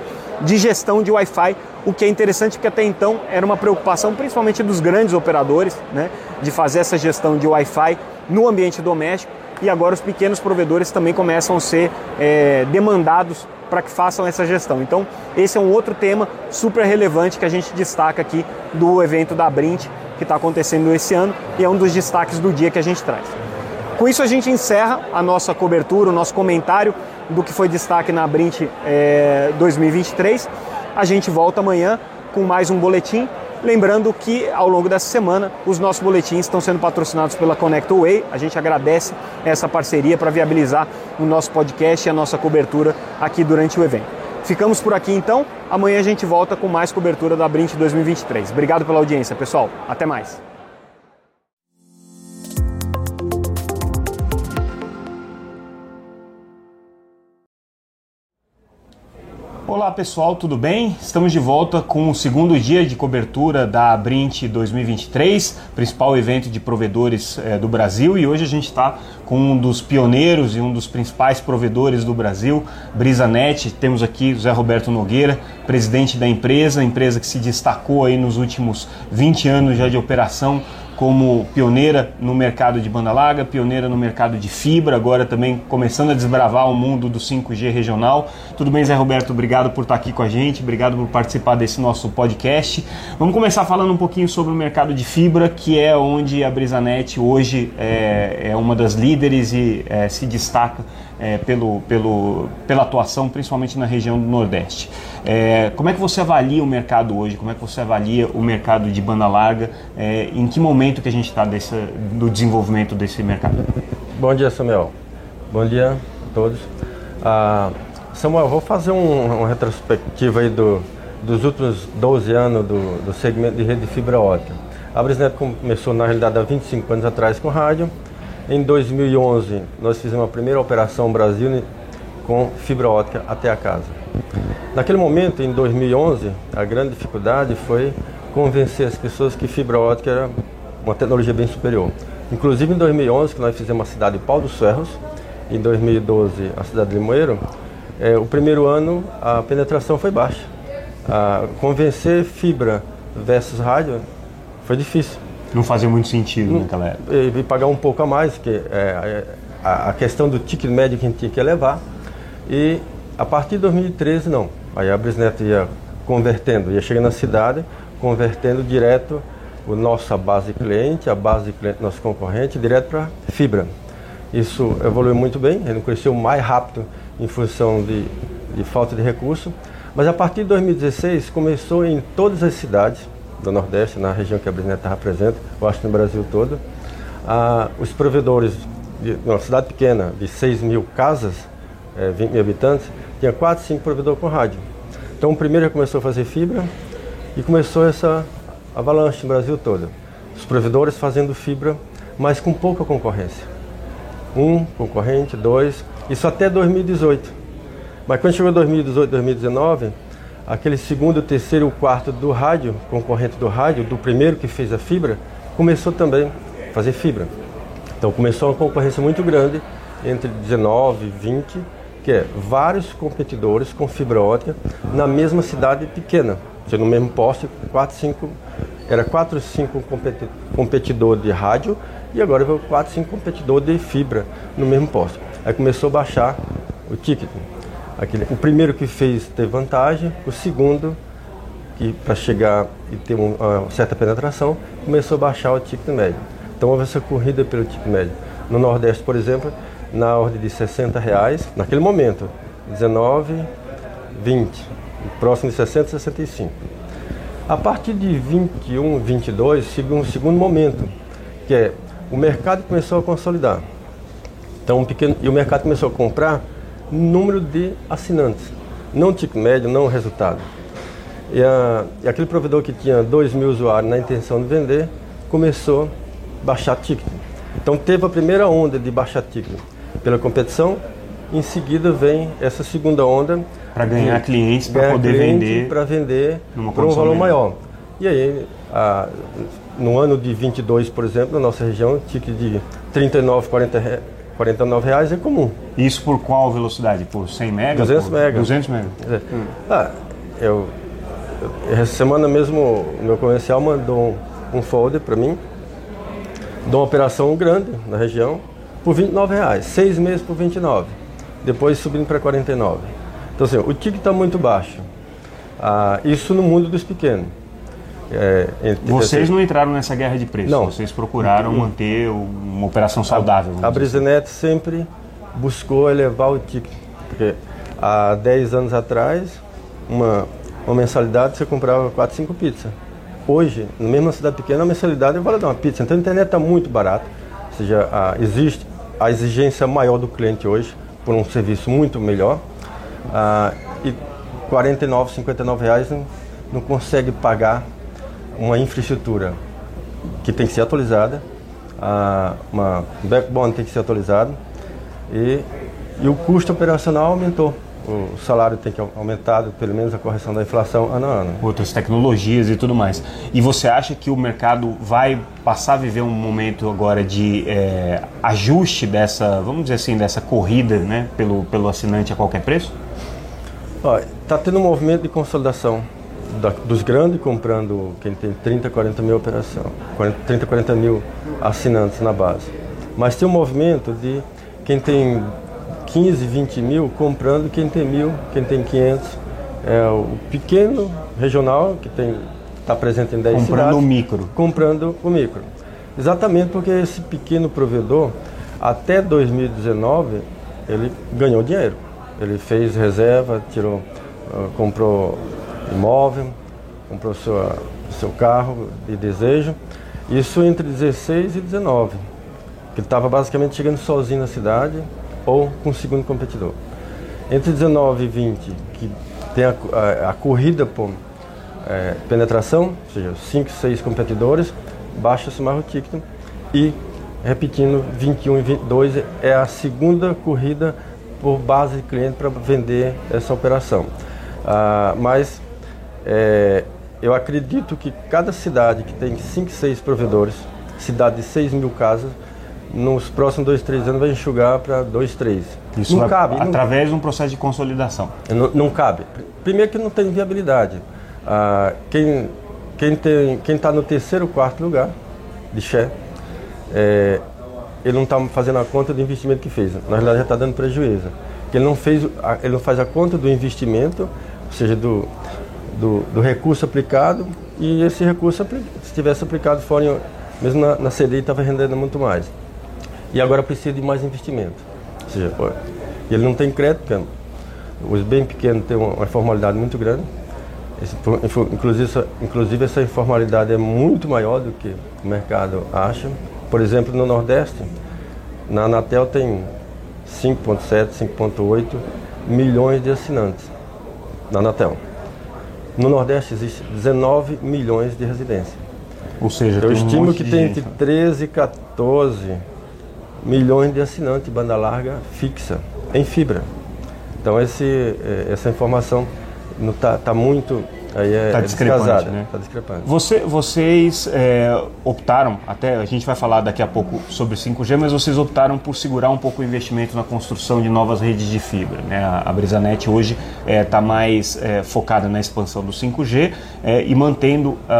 de gestão de Wi-Fi, o que é interessante porque até então era uma preocupação principalmente dos grandes operadores, né, de fazer essa gestão de Wi-Fi no ambiente doméstico e agora os pequenos provedores também começam a ser é, demandados para que façam essa gestão. Então, esse é um outro tema super relevante que a gente destaca aqui do evento da Brint, que está acontecendo esse ano e é um dos destaques do dia que a gente traz. Com isso, a gente encerra a nossa cobertura, o nosso comentário do que foi destaque na Brint é, 2023. A gente volta amanhã com mais um boletim Lembrando que ao longo dessa semana os nossos boletins estão sendo patrocinados pela ConnectWay. A gente agradece essa parceria para viabilizar o nosso podcast e a nossa cobertura aqui durante o evento. Ficamos por aqui então. Amanhã a gente volta com mais cobertura da Brint 2023. Obrigado pela audiência, pessoal. Até mais. Olá pessoal, tudo bem? Estamos de volta com o segundo dia de cobertura da Brint 2023, principal evento de provedores é, do Brasil, e hoje a gente está com um dos pioneiros e um dos principais provedores do Brasil, BrisaNet. Temos aqui o Zé Roberto Nogueira, presidente da empresa, empresa que se destacou aí nos últimos 20 anos já de operação como pioneira no mercado de banda larga, pioneira no mercado de fibra, agora também começando a desbravar o mundo do 5G regional. Tudo bem, Zé Roberto? Obrigado por estar aqui com a gente, obrigado por participar desse nosso podcast. Vamos começar falando um pouquinho sobre o mercado de fibra, que é onde a Brisanet hoje é, é uma das líderes e é, se destaca é, pelo, pelo, pela atuação, principalmente na região do Nordeste. É, como é que você avalia o mercado hoje? Como é que você avalia o mercado de banda larga? É, em que momento que a gente está do desenvolvimento desse mercado? Bom dia, Samuel. Bom dia a todos. Ah, Samuel, vou fazer um, uma retrospectiva aí do, dos últimos 12 anos do, do segmento de rede de fibra ótica. A Brisnet começou na realidade há 25 anos atrás com rádio, em 2011, nós fizemos a primeira operação Brasil com fibra ótica até a casa. Naquele momento, em 2011, a grande dificuldade foi convencer as pessoas que fibra ótica era uma tecnologia bem superior. Inclusive em 2011, que nós fizemos a cidade de Pau dos Ferros, em 2012 a cidade de Limoeiro, é, o primeiro ano a penetração foi baixa. A convencer fibra versus rádio foi difícil. Não fazia muito sentido não, naquela época. E, pagar um pouco a mais, que é, a, a, questão do ticket médio que a gente tinha que levar. E a partir de 2013, não. Aí a Brisnet ia convertendo, ia chegando na cidade, convertendo direto o nossa base cliente, a base cliente nosso concorrente, direto para fibra. Isso evoluiu muito bem, ele cresceu mais rápido em função de, de falta de recurso. Mas a partir de 2016 começou em todas as cidades, do Nordeste, na região que a Brisnet está presente, eu acho que no Brasil todo, ah, os provedores de uma cidade pequena, de 6 mil casas, é, 20 mil habitantes, tinha 4, 5 provedores com rádio. Então o primeiro já começou a fazer fibra e começou essa avalanche no Brasil todo. Os provedores fazendo fibra, mas com pouca concorrência. Um concorrente, dois, isso até 2018. Mas quando chegou 2018, 2019, aquele segundo, terceiro quarto do rádio, concorrente do rádio, do primeiro que fez a fibra, começou também a fazer fibra. Então começou uma concorrência muito grande entre 19 e 20, que é vários competidores com fibra ótica na mesma cidade pequena, no mesmo poste, 4, 5, era 4, 5 competidores de rádio e agora veio 4, 5 competidores de fibra no mesmo poste. Aí começou a baixar o ticket. Aquele, o primeiro que fez teve vantagem, o segundo, que para chegar e ter uma certa penetração, começou a baixar o ticket médio. Então houve essa corrida pelo ticket médio. No Nordeste, por exemplo, na ordem de 60 reais, naquele momento, 19, 20, próximo de 60, 65. A partir de 21, 22, segundo, segundo momento, que é o mercado começou a consolidar. Então, um pequeno, e o mercado começou a comprar número de assinantes, não ticket médio, não resultado. E, a, e aquele provedor que tinha 2 mil usuários na intenção de vender, começou a baixar ticket. Então teve a primeira onda de baixar ticket pela competição, em seguida vem essa segunda onda para ganhar clientes para poder vender para vender por um valor maior. E aí, a, no ano de 22, por exemplo, na nossa região, ticket de 39, 40, 49 reais é comum. Isso por qual velocidade? Por 100 megas? 200 megas. 200 megas. Hum. Ah, eu, eu, essa semana mesmo o meu comercial mandou um, um folder para mim de uma operação grande na região por 29 reais, seis meses por 29, depois subindo para 49. Então assim, o ticket está muito baixo. Ah, isso no mundo dos pequenos. É, vocês não entraram nessa guerra de preços, não. vocês procuraram não. manter uma operação saudável. A, a assim. sempre buscou elevar o ticket, porque há 10 anos atrás, uma, uma mensalidade você comprava 4, 5 pizzas. Hoje, na mesma cidade pequena, a mensalidade vale dar uma pizza. Então a internet está muito barata, ou seja, a, existe a exigência maior do cliente hoje por um serviço muito melhor. Ah, e 49, 59 reais não, não consegue pagar uma infraestrutura que tem que ser atualizada, a, uma backbone tem que ser atualizado e, e o custo operacional aumentou. O salário tem que aumentar, pelo menos a correção da inflação ano a ano. Outras tecnologias e tudo mais. E você acha que o mercado vai passar a viver um momento agora de é, ajuste dessa, vamos dizer assim, dessa corrida né, pelo, pelo assinante a qualquer preço? Está tendo um movimento de consolidação da, dos grandes comprando quem tem 30, 40 mil operação, 40, 30, 40 mil assinantes na base. Mas tem um movimento de quem tem 15, 20 mil comprando quem tem mil, quem tem 500. É o pequeno regional que está presente em 10 comprando cidades. Comprando o micro. Comprando o micro. Exatamente porque esse pequeno provedor, até 2019, ele ganhou dinheiro. Ele fez reserva, tirou, uh, comprou imóvel, comprou sua, seu carro de desejo. Isso entre 16 e 19. Que ele estava basicamente chegando sozinho na cidade ou com o segundo competidor. Entre 19 e 20, que tem a, a, a corrida por é, penetração, ou seja, 5, 6 competidores, baixa-se mais ticket. E, repetindo, 21 e 22 é a segunda corrida por base de cliente para vender essa operação. Ah, mas é, eu acredito que cada cidade que tem 5, 6 provedores, cidade de 6 mil casas, nos próximos 2, 3 anos vai enxugar para 2, 3. Isso não cabe. Através não, de um processo de consolidação. Não, não, cabe. Primeiro que não tem viabilidade. Ah, quem quem tem quem está no terceiro, quarto lugar de share, é, ele não está fazendo a conta do investimento que fez. Na realidade já está dando prejuízo. Ele não fez, ele não faz a conta do investimento, ou seja, do do, do recurso aplicado e esse recurso, se tivesse aplicado fora, mesmo na, na CDI, estava rendendo muito mais. E agora precisa de mais investimento. Ou seja, ele não tem crédito, porque os bem pequenos têm uma, uma informalidade muito grande. Esse, inclusive, inclusive, essa informalidade é muito maior do que o mercado acha. Por exemplo, no Nordeste, na Anatel tem 5,7, 5,8 milhões de assinantes na Anatel. No Nordeste existe 19 milhões de residências. Ou seja, eu estimo um que tem entre 13 e 14 milhões de assinantes de banda larga fixa em fibra. Então esse, eh, essa informação está tá muito Aí é, tá é discrepante, né? Tá discrepante. Você, vocês é, optaram, até a gente vai falar daqui a pouco sobre 5G, mas vocês optaram por segurar um pouco o investimento na construção de novas redes de fibra. Né? A, a Brisanet hoje está é, tá mais é, focada na expansão do 5G é, e mantendo a,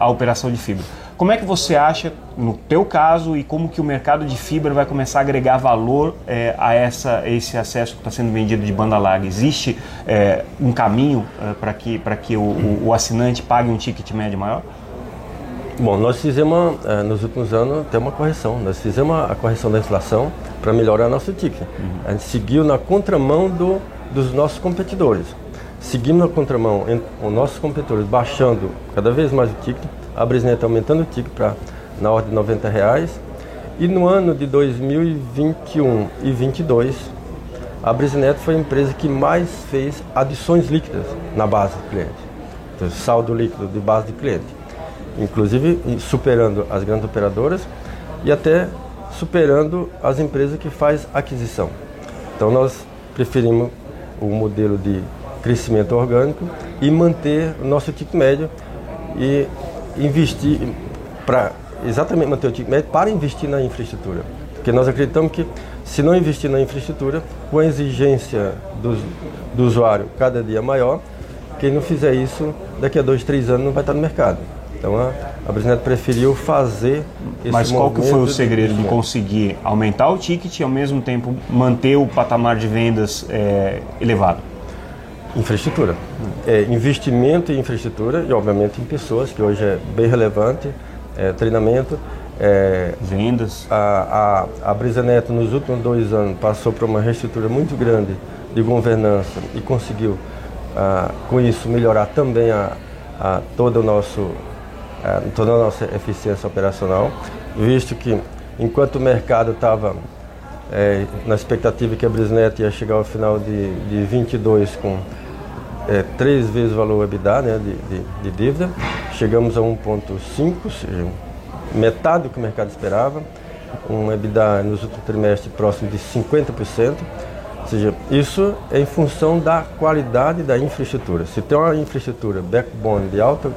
a, a operação de fibra. Como é que você acha, no teu caso, e como que o mercado de fibra vai começar a agregar valor é, a essa, esse acesso que está sendo vendido de banda larga? Existe é, um caminho é, para que, que o, o, o, assinante pague um ticket médio maior? Bom, nós fizemos, nos últimos anos, até uma correção. Nós fizemos a correção da inflação para melhorar nosso ticket. Uhum. A gente seguiu na contramão do, dos nossos competidores. Seguimos na contramão, os nossos competidores baixando cada vez mais o ticket, a Brisnet está aumentando o ticket para na ordem de 90 reais. E no ano de 2021 e 2022, a Brisnet foi a empresa que mais fez adições líquidas na base do cliente. Então, saldo líquido de base de cliente. Inclusive superando as grandes operadoras e até superando as empresas que faz aquisição. Então nós preferimos o modelo de crescimento orgânico e manter o nosso ticket médio e investir para exatamente manter o ticket médio para investir na infraestrutura. Porque nós acreditamos que se não investir na infraestrutura, com a exigência do, do usuário cada dia maior, quem não fizer isso, daqui a dois, três anos não vai estar no mercado. Então a, a Brisnet preferiu fazer esse Mas qual que foi o segredo de, de conseguir aumentar o ticket e ao mesmo tempo manter o patamar de vendas é, elevado? Infraestrutura. É, investimento em infraestrutura e obviamente em pessoas, que hoje é bem relevante, é, treinamento. É, Vendas. A, a, a Brisa Neto nos últimos dois anos passou por uma reestrutura muito grande de governança e conseguiu ah, com isso melhorar também a, a todo o nosso é, toda a nossa eficiência operacional, visto que enquanto o mercado estava é, na expectativa que a Brisnet ia chegar ao final de, de 22 com é, três vezes o valor EBITDA né, de, de, de dívida, chegamos a 1,5, ou seja, metade do que o mercado esperava, um EBITDA nos últimos trimestres próximo de 50%, ou seja, isso é em função da qualidade da infraestrutura. Se tem uma infraestrutura backbone de alta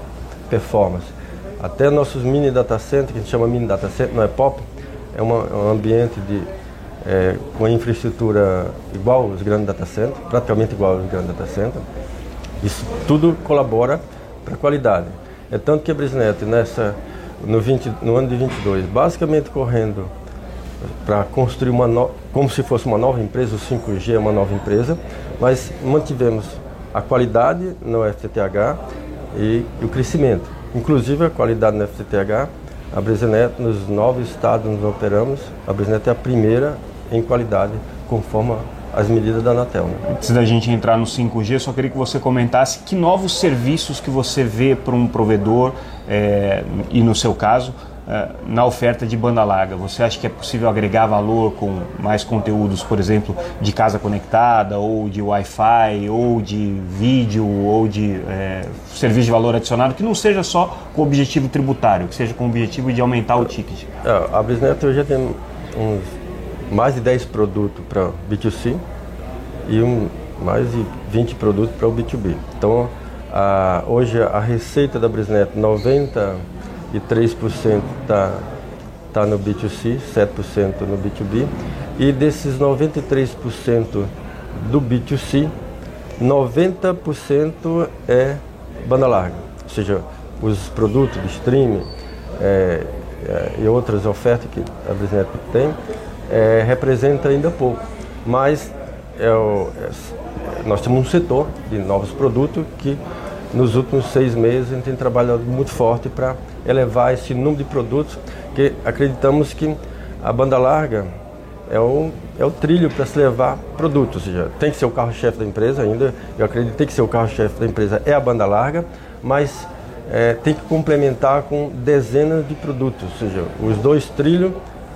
performance até nossos mini data centers, que a gente chama mini data center, não é pop, é, uma, é um ambiente de, é, com infraestrutura igual aos grandes data centers, praticamente igual aos grandes data centers. Isso tudo colabora para a qualidade. É tanto que a Brisnet, nessa, no, 20, no ano de 22, basicamente correndo para construir uma no, como se fosse uma nova empresa, o 5G é uma nova empresa, mas mantivemos a qualidade no FTTH e, e o crescimento. Inclusive a qualidade no FTTH, a Brisenet, nos nove estados nos operamos, a Brisenet é a primeira em qualidade, conforme as medidas da Anatel. Né? Antes da gente entrar no 5G, só queria que você comentasse que novos serviços que você vê para um provedor, é, e no seu caso, eh, na oferta de banda larga? Você acha que é possível agregar valor com mais conteúdos, por exemplo, de casa conectada, ou de Wi-Fi, ou de vídeo, ou de é, serviço de valor adicionado, que não seja só com o objetivo tributário, que seja com o objetivo de aumentar o ticket? É, a Brisnet hoje tem uns mais de 10 produtos para B2C e um, mais de 20 produtos para o B2B. Então, a, hoje a receita da Brisnet, 90 e 3% está tá no B2C, 7% no B2B. E desses 93% do B2C, 90% é banda larga, ou seja, os produtos de streaming é, é, e outras ofertas que a Brisnet tem, é, representa ainda pouco. Mas é o, é, nós temos um setor de novos produtos que nos últimos seis meses a gente tem trabalhado muito forte para elevar esse número de produtos, que acreditamos que a banda larga é o, é o trilho para se levar produtos, seja, tem que ser o carro-chefe da empresa ainda, eu acredito que tem que ser o carro-chefe da empresa é a banda larga, mas é, tem que complementar com dezenas de produtos, ou seja, os dois trilhos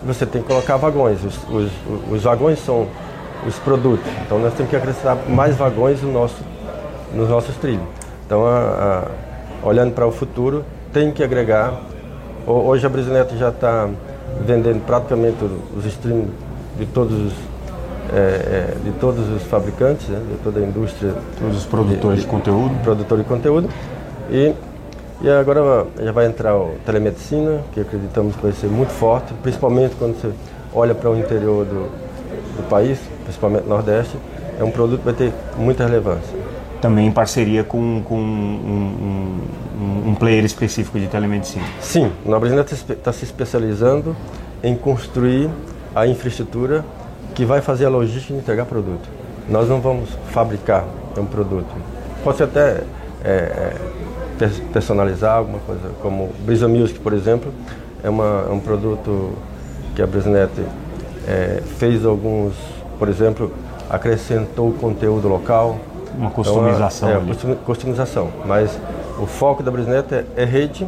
você tem que colocar vagões, os, os, os vagões são os produtos, então nós temos que acrescentar mais vagões no nosso, nos nossos trilhos. Então, a, a, olhando para o futuro, tem que agregar. Hoje a Brisineto já está vendendo praticamente os streams de todos os, é, é, de todos os fabricantes, né, de toda a indústria. Todos os produtores de, de, de conteúdo. Produtor de conteúdo. E, e agora já vai entrar o telemedicina, que acreditamos que vai ser muito forte, principalmente quando você olha para o interior do, do país, principalmente Nordeste. É um produto que vai ter muita relevância também em parceria com, com um, um, um, player específico de telemedicina. Sim, a Nobrina está se especializando em construir a infraestrutura que vai fazer a logística de entregar produto. Nós não vamos fabricar um produto. Pode até é, é, personalizar alguma coisa, como Brisa Music, por exemplo, é, uma, é um produto que a Brisnet é, fez alguns, por exemplo, acrescentou conteúdo local, uma customização. Então, é, customização. Mas o foco da Brisnet é, é, rede,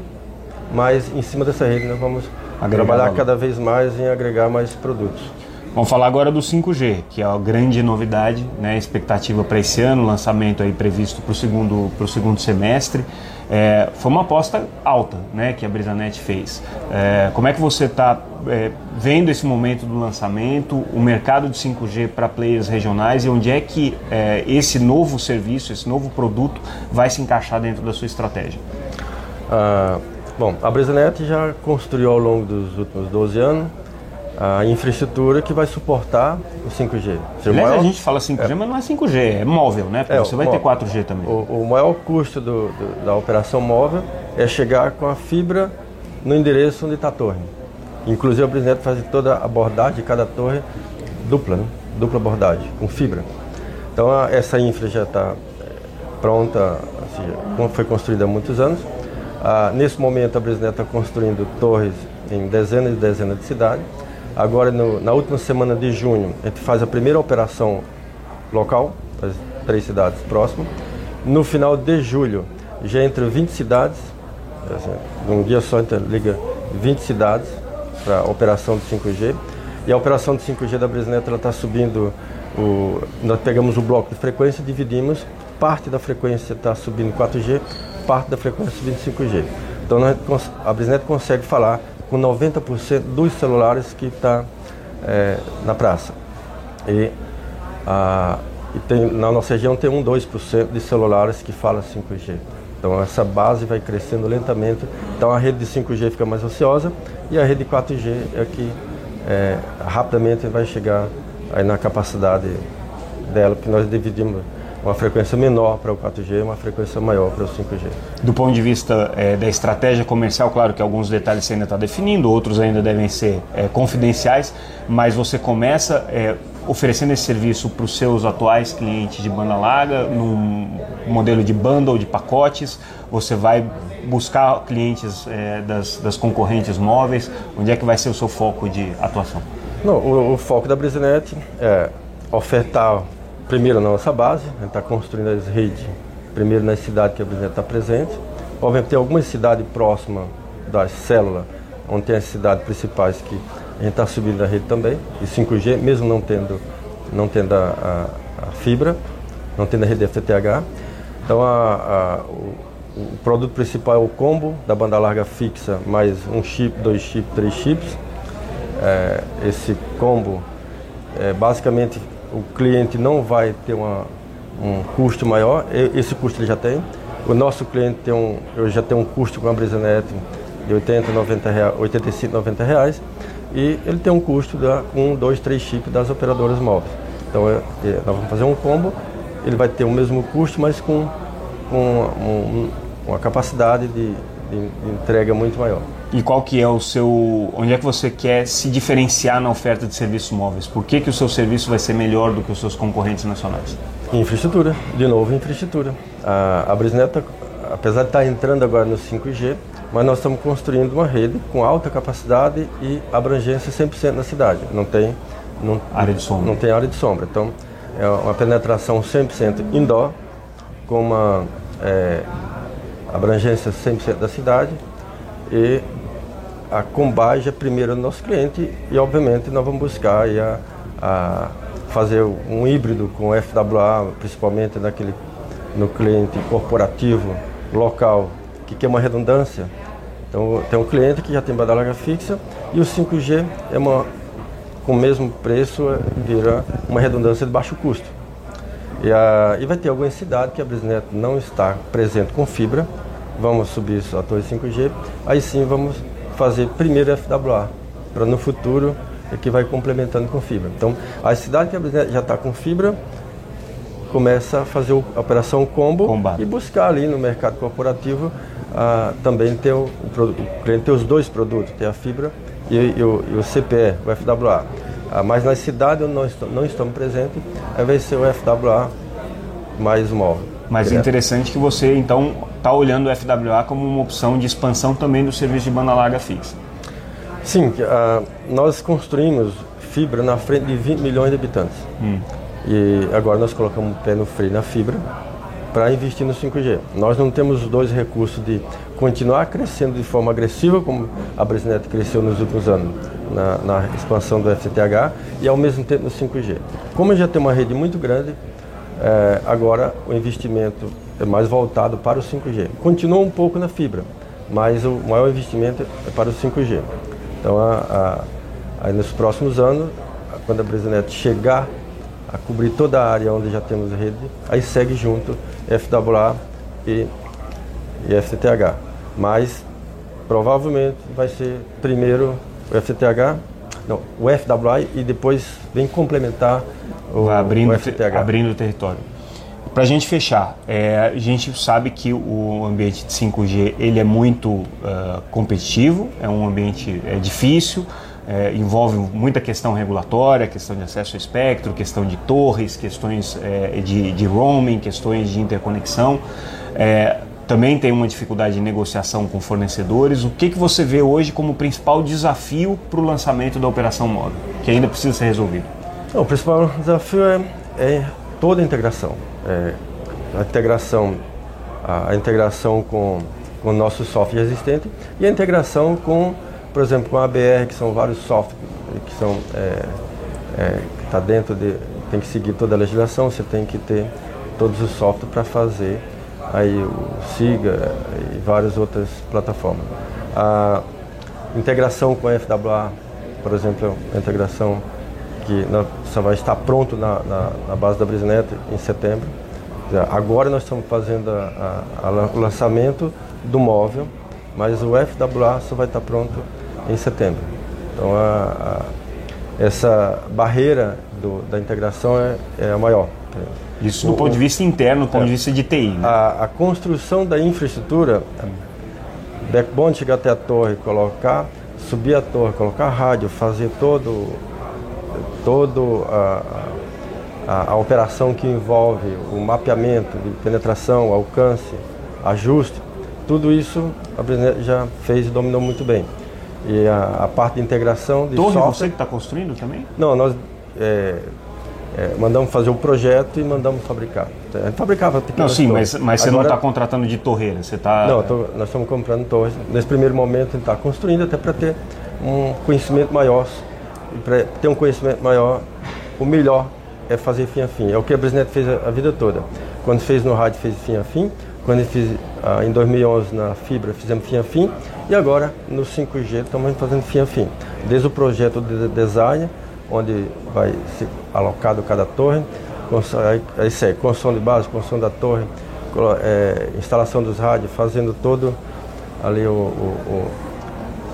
mas em cima dessa rede nós vamos agregar trabalhar valor. cada vez mais em agregar mais produtos. Vamos falar agora do 5G, que é a grande novidade, né? Expectativa para esse ano, lançamento aí previsto para o segundo, segundo semestre. É, foi uma aposta alta né, que a Brisanet fez. É, como é que você está é, vendo esse momento do lançamento, o mercado de 5G para players regionais e onde é que é, esse novo serviço, esse novo produto vai se encaixar dentro da sua estratégia? Ah, bom, a Bresanet já construiu ao longo dos últimos 12 anos a infraestrutura que vai suportar o 5G. O maior... a gente fala 5G, é. mas não é 5G, é móvel, né? Porque é, você vai ter 4G também. O, o maior custo do, do, da operação móvel é chegar com a fibra no endereço onde está a torre. Inclusive a Brisnet faz toda a abordagem de cada torre dupla, né? dupla abordagem, com fibra. Então a, essa infra já está é, pronta, assim, foi construída há muitos anos. Ah, nesse momento a Brisnet está construindo torres em dezenas e dezenas de cidades. Agora no, na última semana de junho a gente faz a primeira operação local, as três cidades próximas. No final de julho já entre 20 cidades, num dia só a gente liga 20 cidades para a operação de 5G. E a operação de 5G da Brisnet está subindo, o, nós pegamos o bloco de frequência, dividimos, parte da frequência está subindo 4G, parte da frequência subindo 5G. Então a Brisnet consegue falar com 90% dos celulares que está é, na praça. E, a, e tem, na nossa região tem um 2% de celulares que falam 5G. Então essa base vai crescendo lentamente. Então a rede de 5G fica mais ociosa e a rede 4G é que é, rapidamente vai chegar aí na capacidade dela, porque nós dividimos uma frequência menor para o 4G e uma frequência maior para o 5G. Do ponto de vista é, da estratégia comercial, claro que alguns detalhes você ainda está definindo, outros ainda devem ser é, confidenciais, mas você começa é, oferecendo esse serviço para os seus atuais clientes de banda larga, num modelo de bundle, de pacotes, você vai buscar clientes é, das, das, concorrentes móveis, onde é que vai ser o seu foco de atuação? Não, o, o foco da Brisenet é ofertar primeiro na nossa base, a gente está construindo as redes primeiro nas cidades que a Brisenet está presente, obviamente tem algumas cidades próximas das células, onde tem as cidades principais que a gente está subindo a rede também, de 5G, mesmo não tendo, não tendo a, a, a fibra, não tendo a rede FTTH. Então a, o, o, produto principal é o combo da banda larga fixa, mais um chip, dois chips, três chips. É, esse combo, é, basicamente, o cliente não vai ter uma, um custo maior, esse custo ele já tem. O nosso cliente tem um, eu já tenho um custo com a Brisanet de 80, 90 reais, 85, 90 reais e ele tem um custo de um, dois, três chips das operadoras móveis. Então é, é, nós vamos fazer um combo, ele vai ter o mesmo custo, mas com, com um, uma capacidade de, de, de, entrega muito maior. E qual que é o seu, onde é que você quer se diferenciar na oferta de serviços móveis? Por que, que o seu serviço vai ser melhor do que os seus concorrentes nacionais? Infraestrutura, de novo infraestrutura. A, a Brisnet, apesar de estar entrando agora no 5G, mas nós estamos construindo uma rede com alta capacidade e abrangência 100% na cidade. Não tem não, área de sombra. Não tem área de sombra. Então, é uma penetração 100% indoor, com uma é, abrangência 100% da cidade e a combagem é primeiro do nosso cliente e, obviamente, nós vamos buscar a, a fazer um híbrido com FWA, principalmente naquele, no cliente corporativo local que quer uma redundância então tem um cliente que já tem banda larga fixa e o 5G é uma, com o mesmo preço é, vira uma redundância de baixo custo. E, a, e vai ter alguma cidade que a Brisnet não está presente com fibra, vamos subir a torre 5G, aí sim vamos fazer primeiro FWA, para no futuro é que vai complementando com fibra. Então a cidade que Brisnet já está com fibra, começa a fazer a operação combo Combate. e buscar ali no mercado corporativo ah, também ter o, o, o, cliente ter os dois produtos, ter a fibra e, e, o, e o, CPE, o FWA. Ah, mas na cidade onde nós não estamos presentes, vai ser o FWA mais móvel. Mas é interessante que você então está olhando o FWA como uma opção de expansão também do serviço de banda larga fixa. Sim, ah, nós construímos fibra na frente de 20 milhões de habitantes. Hum. E agora nós colocamos o pé no freio na fibra para investir no 5G. Nós não temos os dois recursos de continuar crescendo de forma agressiva, como a Brisnet cresceu nos últimos anos, na, na, expansão do FTTH, e ao mesmo tempo no 5G. Como já tem uma rede muito grande, é, agora o investimento é mais voltado para o 5G. Continua um pouco na fibra, mas o maior investimento é para o 5G. Então, a, a, nos próximos anos, quando a Brisnet chegar a cobrir toda a área onde já temos rede, aí segue junto FWA e, e FTTH. Mas provavelmente vai ser primeiro o FTH, não, o FWI e depois vem complementar o, abrindo, o FTH. Abrindo o território. Para a gente fechar, é, a gente sabe que o ambiente de 5G ele é muito uh, competitivo, é um ambiente é difícil, é, envolve muita questão regulatória, questão de acesso ao espectro, questão de torres, questões é, de, de, roaming, questões de interconexão. É, também tem uma dificuldade de negociação com fornecedores. O que, que você vê hoje como principal desafio para o lançamento da operação móvel, que ainda precisa ser resolvido? Não, o principal desafio é, é toda a integração. É, a integração, a, integração com, com o nosso software existente e a integração com, por exemplo, com a ABR, que são vários softwares que são é, é, está dentro de tem que seguir toda a legislação, você tem que ter todos os softwares para fazer aí o Siga e várias outras plataformas. A integração com a FWA, por exemplo, a integração que só vai estar pronto na, na, na base da Brisnet em setembro. Agora nós estamos fazendo a, a, a, o lançamento do móvel, mas o FWA só vai estar pronto em setembro. Então essa barreira do, da integração é, é a maior. Isso do o, ponto de vista interno, do ponto é, de vista de TI. Né? A, a, construção da infraestrutura, backbone chegar até a torre, colocar, subir a torre, colocar rádio, fazer todo, todo a, a, a operação que envolve o mapeamento de penetração, alcance, ajuste, tudo isso a Brisnet já fez e dominou muito bem. E a, a parte de integração de Torre software... você que está construindo também? Não, nós é, é, mandamos fazer o projeto e mandamos fabricar. A gente fabricava Não, sim, mas, mas você Agora, não está contratando de torreira, você está... Não, tô, nós estamos comprando torres. Nesse primeiro momento a gente está construindo até para ter um conhecimento maior. Para ter um conhecimento maior, o melhor é fazer fim a fim. É o que a Brisnet fez a, a vida toda. Quando fez no rádio, fez fim a fim. Quando fez ah, em 2011 na fibra, fizemos fim a fim. E agora no 5G estamos fazendo fim a fim. Desde o projeto de design, onde vai ser alocado cada torre, aí segue construção de base, construção da torre, é, instalação dos rádios, fazendo todo ali o, o, o,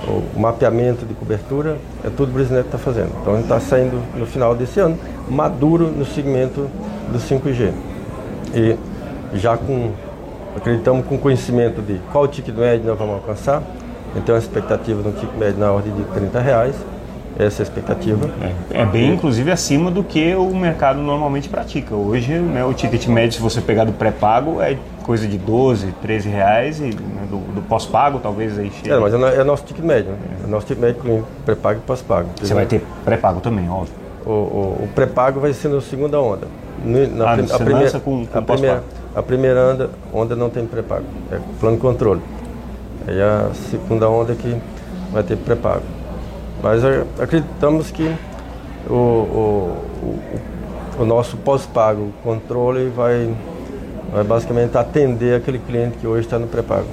o mapeamento de cobertura, é tudo o Brisnet está fazendo. Então a gente está saindo no final desse ano, maduro no segmento do 5G. E já com, acreditamos com conhecimento de qual ticket médio nós vamos alcançar, então a expectativa de um ticket médio na ordem de 30 reais, essa é a expectativa. É, é, bem, inclusive, acima do que o mercado normalmente pratica. Hoje, né, o ticket médio, se você pegar do pré-pago, é coisa de 12, 13 reais e né, do, do pós-pago talvez aí chegue. É, mas é, é nosso ticket médio. Né? É nosso ticket médio com pré-pago e pós-pago. Você vai ter pré-pago também, óbvio. O, o, o pré-pago vai ser na segunda onda. No, na, ah, prim, a primeira, com, com a, primeira, a primeira onda, onda não tem pré-pago, é plano de controle. Aí a segunda onda que vai ter pré-pago. Mas acreditamos que o, o, o, o nosso pós-pago, controle, vai, vai basicamente atender aquele cliente que hoje está no pré-pago.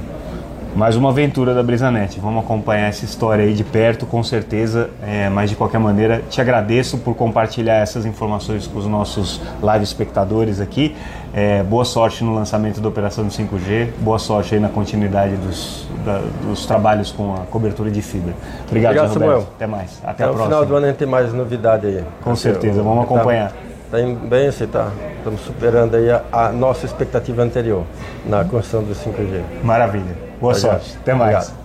Mais uma aventura da Brisanet. Vamos acompanhar essa história aí de perto, com certeza. É, mas de qualquer maneira, te agradeço por compartilhar essas informações com os nossos live espectadores aqui. É, boa sorte no lançamento da operação do 5G. Boa sorte aí na continuidade dos, da, dos trabalhos com a cobertura de fibra. Obrigado, Obrigado Samuel. Até mais. Até, Até a próxima. No final do ano a gente tem mais novidade aí. Com certeza. Vamos acompanhar. Está indo bem, você. Estamos superando aí a, a nossa expectativa anterior na construção do 5G. Maravilha. Boa sorte. Até mais. Obrigado.